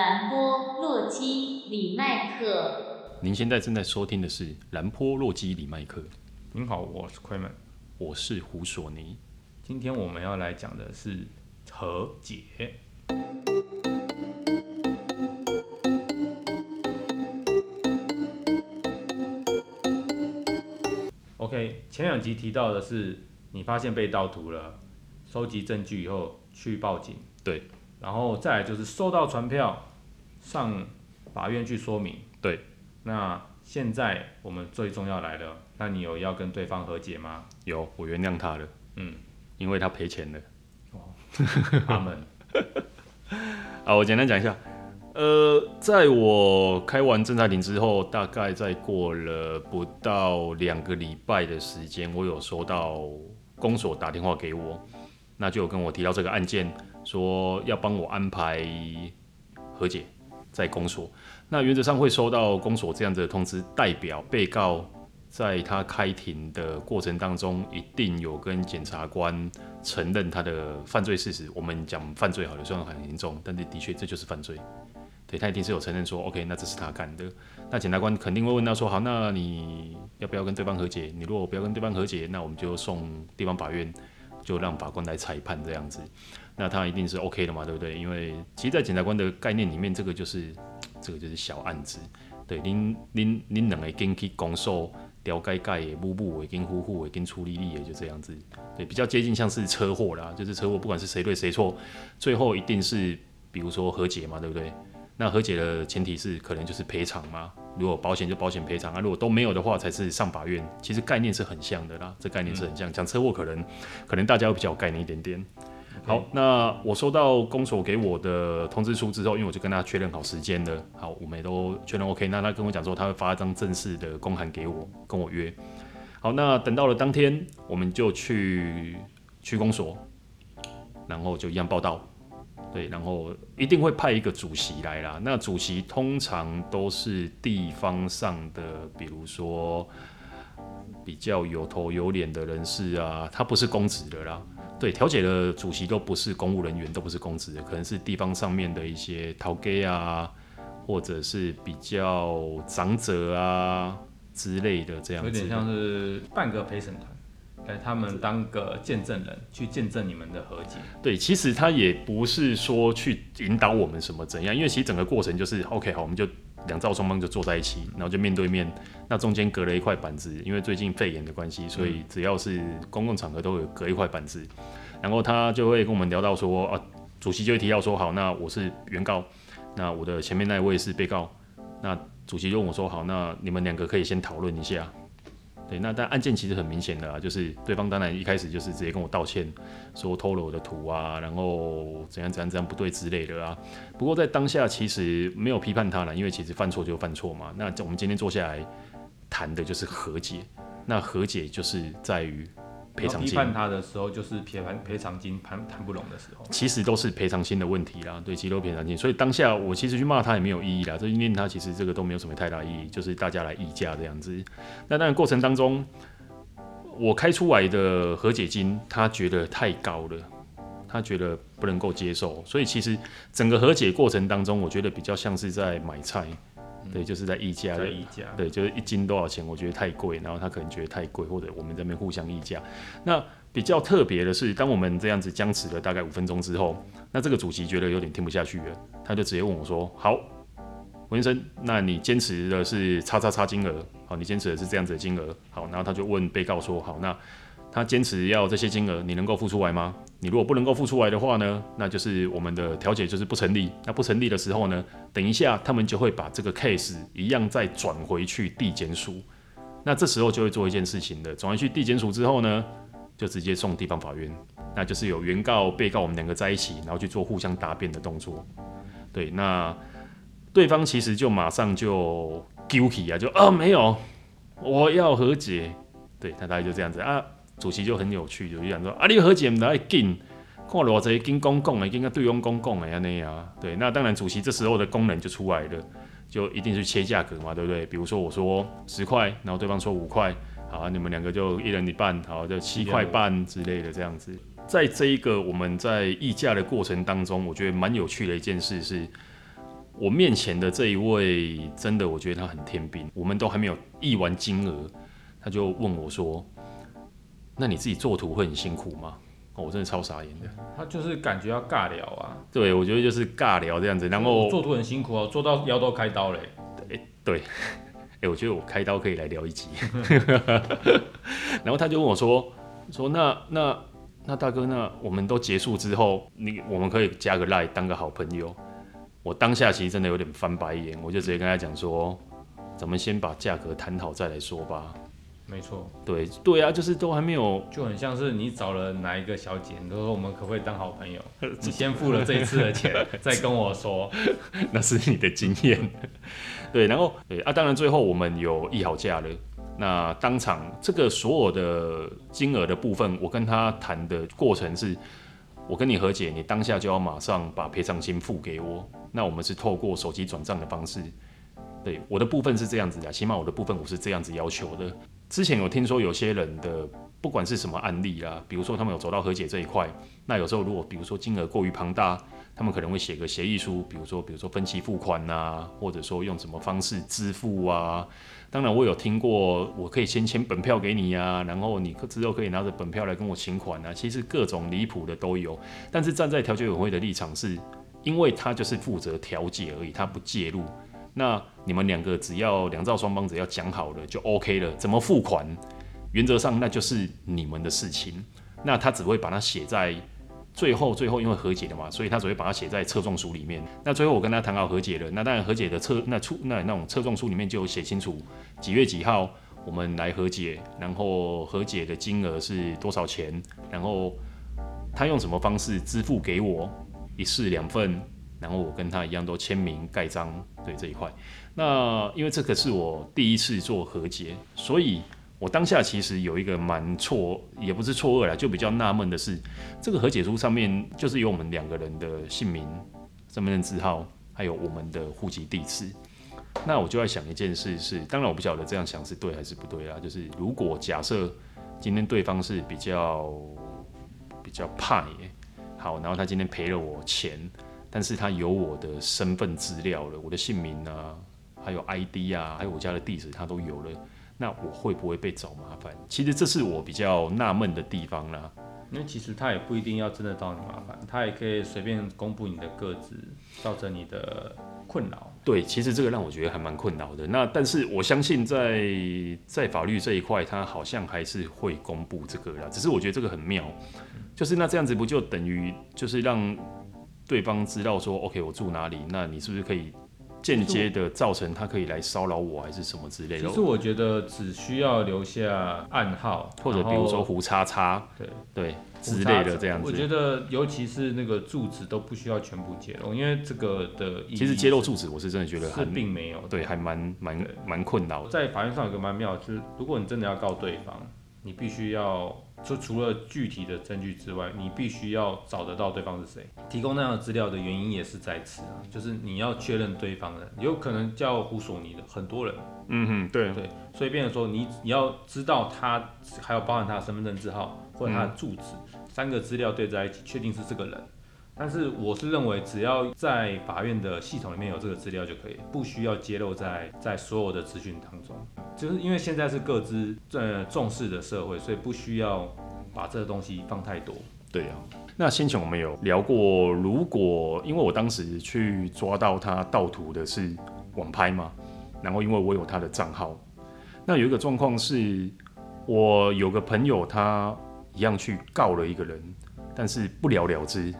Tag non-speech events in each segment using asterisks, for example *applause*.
蓝波洛基李麦克。您现在正在收听的是兰波洛基李麦克。您好，我是 Quayman，我是胡索尼。今天我们要来讲的是和解。OK，前两集提到的是你发现被盗图了，收集证据以后去报警。对。然后再来就是收到传票，上法院去说明。对，那现在我们最重要来了，那你有要跟对方和解吗？有，我原谅他了。嗯，因为他赔钱了。哦，阿门。*laughs* 好，我简单讲一下。呃，在我开完侦查庭之后，大概再过了不到两个礼拜的时间，我有收到公所打电话给我，那就有跟我提到这个案件。说要帮我安排和解，在公所。那原则上会收到公所这样的通知，代表被告在他开庭的过程当中，一定有跟检察官承认他的犯罪事实。我们讲犯罪好了，虽然很严重，但是的确这就是犯罪。对，他一定是有承认说，OK，那这是他干的。那检察官肯定会问他说，好，那你要不要跟对方和解？你如果不要跟对方和解，那我们就送地方法院，就让法官来裁判这样子。那他一定是 OK 的嘛，对不对？因为其实，在检察官的概念里面，这个就是 *tsk* 这个就是小案子，对，您您您两个已经去公诉，调解解的，步步已经呼呼已经处理力也就这样子，对，比较接近像是车祸啦，就是车祸，不管是谁对谁错，最后一定是比如说和解嘛，对不对？那和解的前提是可能就是赔偿嘛，如果保险就保险赔偿啊，如果都没有的话，才是上法院。其实概念是很像的啦，这概念是很像，讲车祸可能可能大家会比较有概念一点点。好，那我收到公所给我的通知书之后，因为我就跟他确认好时间了。好，我们也都确认 OK。那他跟我讲说，他会发一张正式的公函给我，跟我约。好，那等到了当天，我们就去区公所，然后就一样报到。对，然后一定会派一个主席来啦。那主席通常都是地方上的，比如说比较有头有脸的人士啊，他不是公职的啦。对，调解的主席都不是公务人员，都不是公职的，可能是地方上面的一些头家啊，或者是比较长者啊之类的这样子。有点像是半个陪审团，来他们当个见证人，去见证你们的和解。对，其实他也不是说去引导我们什么怎样，因为其实整个过程就是 OK，好，我们就。两造双方就坐在一起，然后就面对面，那中间隔了一块板子，因为最近肺炎的关系，所以只要是公共场合都有隔一块板子。然后他就会跟我们聊到说，啊，主席就会提到说，好，那我是原告，那我的前面那一位是被告，那主席就问我说，好，那你们两个可以先讨论一下。对，那但案件其实很明显的啊，就是对方当然一开始就是直接跟我道歉，说偷了我的图啊，然后怎样怎样怎样不对之类的啊。不过在当下其实没有批判他了，因为其实犯错就犯错嘛。那我们今天坐下来谈的就是和解，那和解就是在于。赔偿金批判他的时候，就是赔赔赔偿金谈谈不拢的时候，其实都是赔偿金的问题啦。对，其实都赔偿金，所以当下我其实去骂他也没有意义啦。这念他其实这个都没有什么太大意义，就是大家来议价这样子。那当然过程当中，我开出来的和解金，他觉得太高了，他觉得不能够接受，所以其实整个和解过程当中，我觉得比较像是在买菜。对，就是在议价，议价，对，就是一斤多少钱，我觉得太贵，然后他可能觉得太贵，或者我们这边互相议价。那比较特别的是，当我们这样子僵持了大概五分钟之后，那这个主席觉得有点听不下去了，他就直接问我说：“好，文先生，那你坚持的是叉叉叉金额？好，你坚持的是这样子的金额？好，然后他就问被告说：好，那。”他坚持要这些金额，你能够付出来吗？你如果不能够付出来的话呢，那就是我们的调解就是不成立。那不成立的时候呢，等一下他们就会把这个 case 一样再转回去地检署。那这时候就会做一件事情的，转回去地检署之后呢，就直接送地方法院。那就是有原告、被告我们两个在一起，然后去做互相答辩的动作。对，那对方其实就马上就 guilty 啊，就啊没有，我要和解。对，他大概就这样子啊。主席就很有趣，就讲说啊，你何解唔得紧，看偌济紧公共的，应该对方公共的安尼啊。对，那当然主席这时候的功能就出来了，就一定是切价格嘛，对不对？比如说我说十块，然后对方说五块，好，你们两个就一人一半，好，就七块半之类的这样子。在这一个我们在议价的过程当中，我觉得蛮有趣的一件事是，我面前的这一位，真的我觉得他很天兵，我们都还没有议完金额，他就问我说：“那你自己做图会很辛苦吗？”哦，我真的超傻眼的。他就是感觉要尬聊啊。对，我觉得就是尬聊这样子，然后做图很辛苦哦，做到腰都开刀嘞。欸、对，哎、欸，我觉得我开刀可以来聊一集。*laughs* 然后他就问我说：“说那那那大哥，那我们都结束之后，你我们可以加个赖当个好朋友。”我当下其实真的有点翻白眼，我就直接跟他讲说：“咱们先把价格谈好再来说吧。”没错，对对啊，就是都还没有，就很像是你找了哪一个小姐，你都说我们可不可以当好朋友？*laughs* 你先付了这一次的钱，*laughs* 再跟我说，那是你的经验。对，然后对啊，当然最后我们有议好价了。那当场这个所有的金额的部分，我跟他谈的过程是，我跟你和解，你当下就要马上把赔偿金付给我。那我们是透过手机转账的方式。对，我的部分是这样子的，起码我的部分我是这样子要求的。之前有听说有些人的不管是什么案例啦，比如说他们有走到和解这一块，那有时候如果比如说金额过于庞大，他们可能会写个协议书，比如说比如说分期付款呐，或者说用什么方式支付啊。当然我有听过，我可以先签本票给你呀，然后你之后可以拿着本票来跟我请款啊。其实各种离谱的都有，但是站在调解委员会的立场是，因为他就是负责调解而已，他不介入。那你们两个只要两造双方只要讲好了就 OK 了，怎么付款，原则上那就是你们的事情。那他只会把它写在最后，最后因为和解了嘛，所以他只会把它写在侧状书里面。那最后我跟他谈好和解了，那当然和解的侧那出那那种侧状书里面就写清楚几月几号我们来和解，然后和解的金额是多少钱，然后他用什么方式支付给我，一式两份。然后我跟他一样都签名盖章，对这一块。那因为这个是我第一次做和解，所以我当下其实有一个蛮错，也不是错愕啦，就比较纳闷的是，这个和解书上面就是有我们两个人的姓名、身份证字号，还有我们的户籍地址。那我就在想一件事是，当然我不晓得这样想是对还是不对啦。就是如果假设今天对方是比较比较怕耶，好，然后他今天赔了我钱。但是他有我的身份资料了，我的姓名啊，还有 ID 啊，还有我家的地址，他都有了。那我会不会被找麻烦？其实这是我比较纳闷的地方啦。因为其实他也不一定要真的找你麻烦，他也可以随便公布你的个子，造成你的困扰。对，其实这个让我觉得还蛮困扰的。那但是我相信在在法律这一块，他好像还是会公布这个啦。只是我觉得这个很妙，就是那这样子不就等于就是让。对方知道说，OK，我住哪里，那你是不是可以间接的造成他可以来骚扰我，还是什么之类的？其实我觉得只需要留下暗号，或者比如说胡叉叉，对对之类的这样子。我觉得尤其是那个住址都不需要全部揭露，因为这个的其实揭露住址，我是真的觉得是并没有，对，还蛮蛮蛮困扰。在法院上有个蛮妙，就是如果你真的要告对方，你必须要。就除了具体的证据之外，你必须要找得到对方是谁。提供那样的资料的原因也是在此啊，就是你要确认对方的，有可能叫胡索尼的很多人。嗯哼，对对，所以变成说你你要知道他，还有包含他的身份证字号或者他的住址，嗯、三个资料对在一起，确定是这个人。但是我是认为，只要在法院的系统里面有这个资料就可以，不需要揭露在在所有的资讯当中。就是因为现在是各自呃重视的社会，所以不需要把这个东西放太多。对啊，那先前我们有聊过，如果因为我当时去抓到他盗图的是网拍嘛，然后因为我有他的账号，那有一个状况是，我有个朋友他一样去告了一个人，但是不了了之。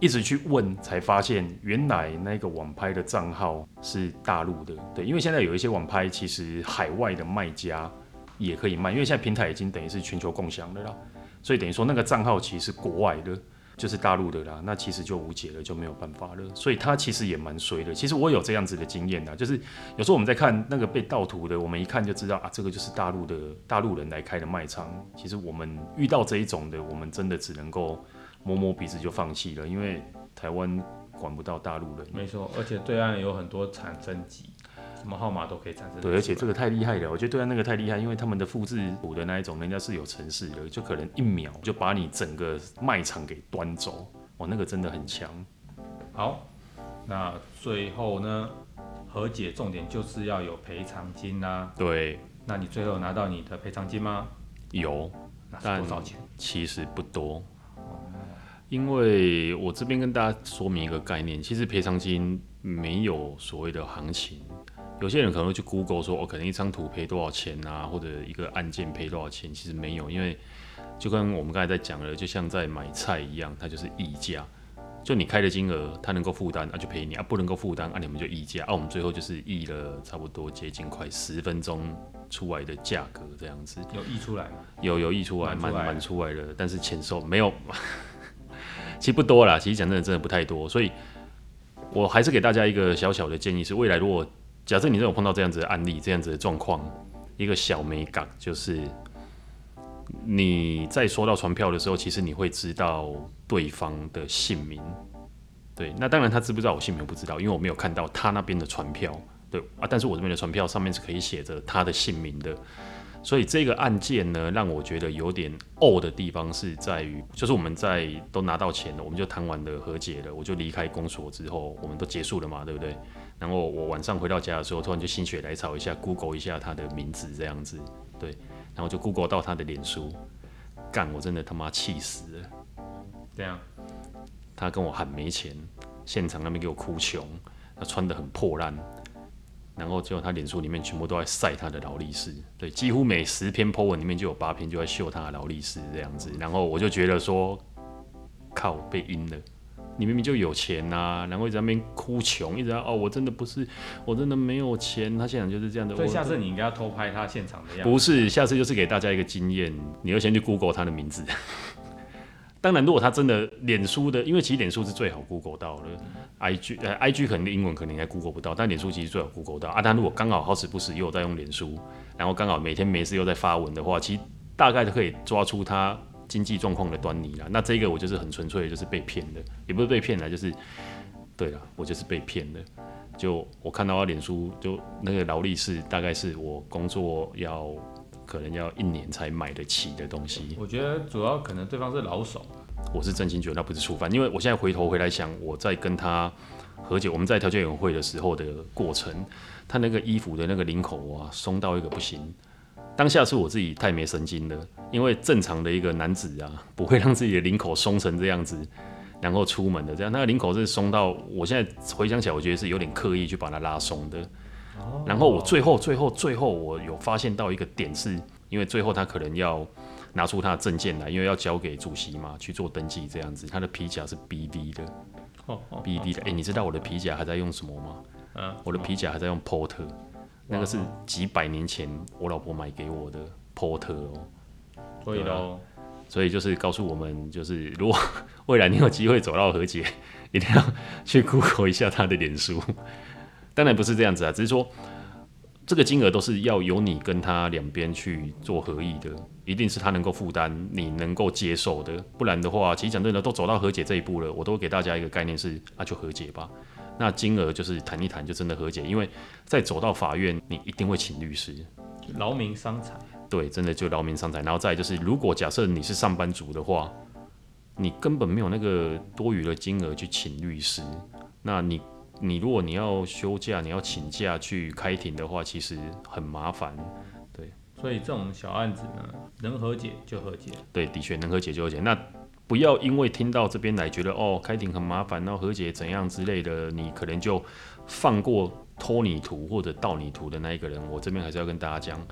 一直去问，才发现原来那个网拍的账号是大陆的。对，因为现在有一些网拍，其实海外的卖家也可以卖，因为现在平台已经等于是全球共享的啦，所以等于说那个账号其实是国外的，就是大陆的啦，那其实就无解了，就没有办法了。所以他其实也蛮衰的。其实我有这样子的经验的，就是有时候我们在看那个被盗图的，我们一看就知道啊，这个就是大陆的大陆人来开的卖场。其实我们遇到这一种的，我们真的只能够。摸摸鼻子就放弃了，因为台湾管不到大陆人。没错，而且对岸有很多产生机，什么号码都可以产生。对，而且这个太厉害了，我觉得对岸那个太厉害，因为他们的复制股的那一种，人家是有城市的，就可能一秒就把你整个卖场给端走，哇，那个真的很强。好，那最后呢，和解重点就是要有赔偿金啦。对，那你最后拿到你的赔偿金吗？有，那是多少钱？其实不多。因为我这边跟大家说明一个概念，其实赔偿金没有所谓的行情。有些人可能会去 Google 说，我、哦、可能一张图赔多少钱啊，或者一个案件赔多少钱，其实没有，因为就跟我们刚才在讲的，就像在买菜一样，它就是溢价，就你开的金额，他能够负担，那就赔你；啊，不能够负担，啊，你们就议价。啊，我们最后就是议了差不多接近快十分钟出来的价格这样子。有议出来吗？有有议出来，蛮蛮出，出来的，但是钱收没有。其实不多啦，其实讲真的，真的不太多，所以我还是给大家一个小小的建议是：未来如果假设你真有碰到这样子的案例、这样子的状况，一个小美感就是你在收到传票的时候，其实你会知道对方的姓名。对，那当然他知不知道我姓名我不知道，因为我没有看到他那边的传票。对啊，但是我这边的传票上面是可以写着他的姓名的。所以这个案件呢，让我觉得有点呕的地方是在于，就是我们在都拿到钱了，我们就谈完了和解了，我就离开公所之后，我们都结束了嘛，对不对？然后我晚上回到家的时候，突然就心血来潮一下，Google 一下他的名字这样子，对，然后就 Google 到他的脸书，干，我真的他妈气死了，这样，他跟我喊没钱，现场那边给我哭穷，他穿的很破烂。然后结果他脸书里面全部都在晒他的劳力士，对，几乎每十篇 po 文里面就有八篇就在秀他的劳力士这样子。然后我就觉得说，靠，被阴了，你明明就有钱呐、啊，然后一直在那边哭穷，一直在哦，我真的不是，我真的没有钱。他现场就是这样的。所以下次你应该要偷拍他现场的样子。不是，下次就是给大家一个经验，你要先去 Google 他的名字。当然，如果他真的脸书的，因为其实脸书是最好 Google 到的，IG 呃 IG 可能英文可能应该 Google 不到，但脸书其实最好 Google 到啊。但如果刚好好死不死又在用脸书，然后刚好每天没事又在发文的话，其实大概都可以抓出他经济状况的端倪了。那这个我就是很纯粹的就是被骗的，也不是被骗的，就是对了，我就是被骗的。就我看到他脸书就那个劳力士，大概是我工作要。可能要一年才买得起的东西，我觉得主要可能对方是老手。我是真心觉得那不是触犯，因为我现在回头回来想，我在跟他和解，我们在调解委员会的时候的过程，他那个衣服的那个领口啊，松到一个不行。当下是我自己太没神经了，因为正常的一个男子啊，不会让自己的领口松成这样子，然后出门的这样，那个领口是松到，我现在回想起来，我觉得是有点刻意去把它拉松的。然后我最后最后最后我有发现到一个点是，因为最后他可能要拿出他的证件来，因为要交给主席嘛去做登记这样子。他的皮夹是 BV 的，BV 的。哎，你知道我的皮夹还在用什么吗？嗯，我的皮夹还在用 Porter，那个是几百年前我老婆买给我的 Porter 哦。所以喽，所以就是告诉我们，就是 *laughs* 如果未来你有机会走到和解，*laughs* 一定要去 Google 一下他的脸书。当然不是这样子啊，只是说这个金额都是要由你跟他两边去做合议的，一定是他能够负担，你能够接受的，不然的话，其实讲真的，都走到和解这一步了，我都给大家一个概念是，那、啊、就和解吧。那金额就是谈一谈，就真的和解，因为再走到法院，你一定会请律师，劳民伤财。对，真的就劳民伤财。然后再就是，如果假设你是上班族的话，你根本没有那个多余的金额去请律师，那你。你如果你要休假，你要请假去开庭的话，其实很麻烦，对。所以这种小案子呢，能和解就和解。对，的确能和解就和解。那不要因为听到这边来觉得哦，开庭很麻烦，然后和解怎样之类的，你可能就放过拖你图或者盗你图的那一个人。我这边还是要跟大家讲，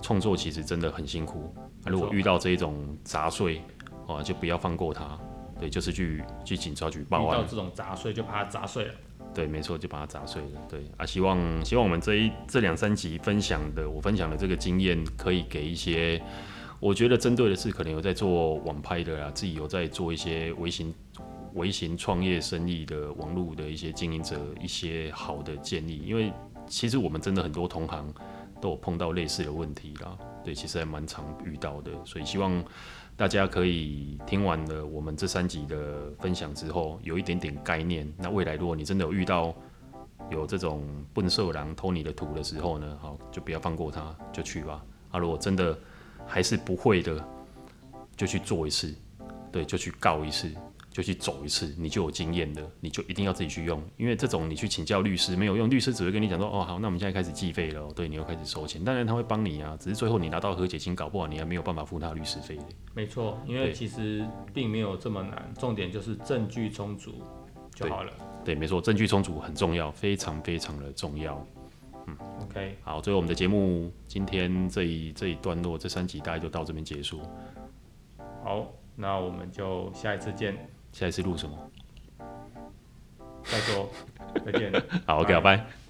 创作其实真的很辛苦。如果遇到这种杂碎，哦，就不要放过他。对，就是去去警察局报案。遇到这种杂碎，就把它砸碎了。对，没错，就把它砸碎了。对啊，希望希望我们这一这两三集分享的，我分享的这个经验，可以给一些我觉得针对的是可能有在做网拍的啦，自己有在做一些微型微型创业生意的网络的一些经营者一些好的建议。因为其实我们真的很多同行都有碰到类似的问题啦，对，其实还蛮常遇到的，所以希望。大家可以听完了我们这三集的分享之后，有一点点概念。那未来如果你真的有遇到有这种笨色狼偷你的图的时候呢，好，就不要放过他，就去吧。啊，如果真的还是不会的，就去做一次，对，就去告一次。就去走一次，你就有经验的，你就一定要自己去用，因为这种你去请教律师没有用，律师只会跟你讲说，哦好，那我们现在开始计费了，对，你又开始收钱，当然他会帮你啊，只是最后你拿到和解金，搞不好你还没有办法付他律师费。没错，因为其实并没有这么难，重点就是证据充足就好了。对，对，没错，证据充足很重要，非常非常的重要。嗯，OK，好，最后我们的节目今天这一这一段落这三集大概就到这边结束。好，那我们就下一次见。下一次录什么？再说，再见。*laughs* 好，OK，拜拜。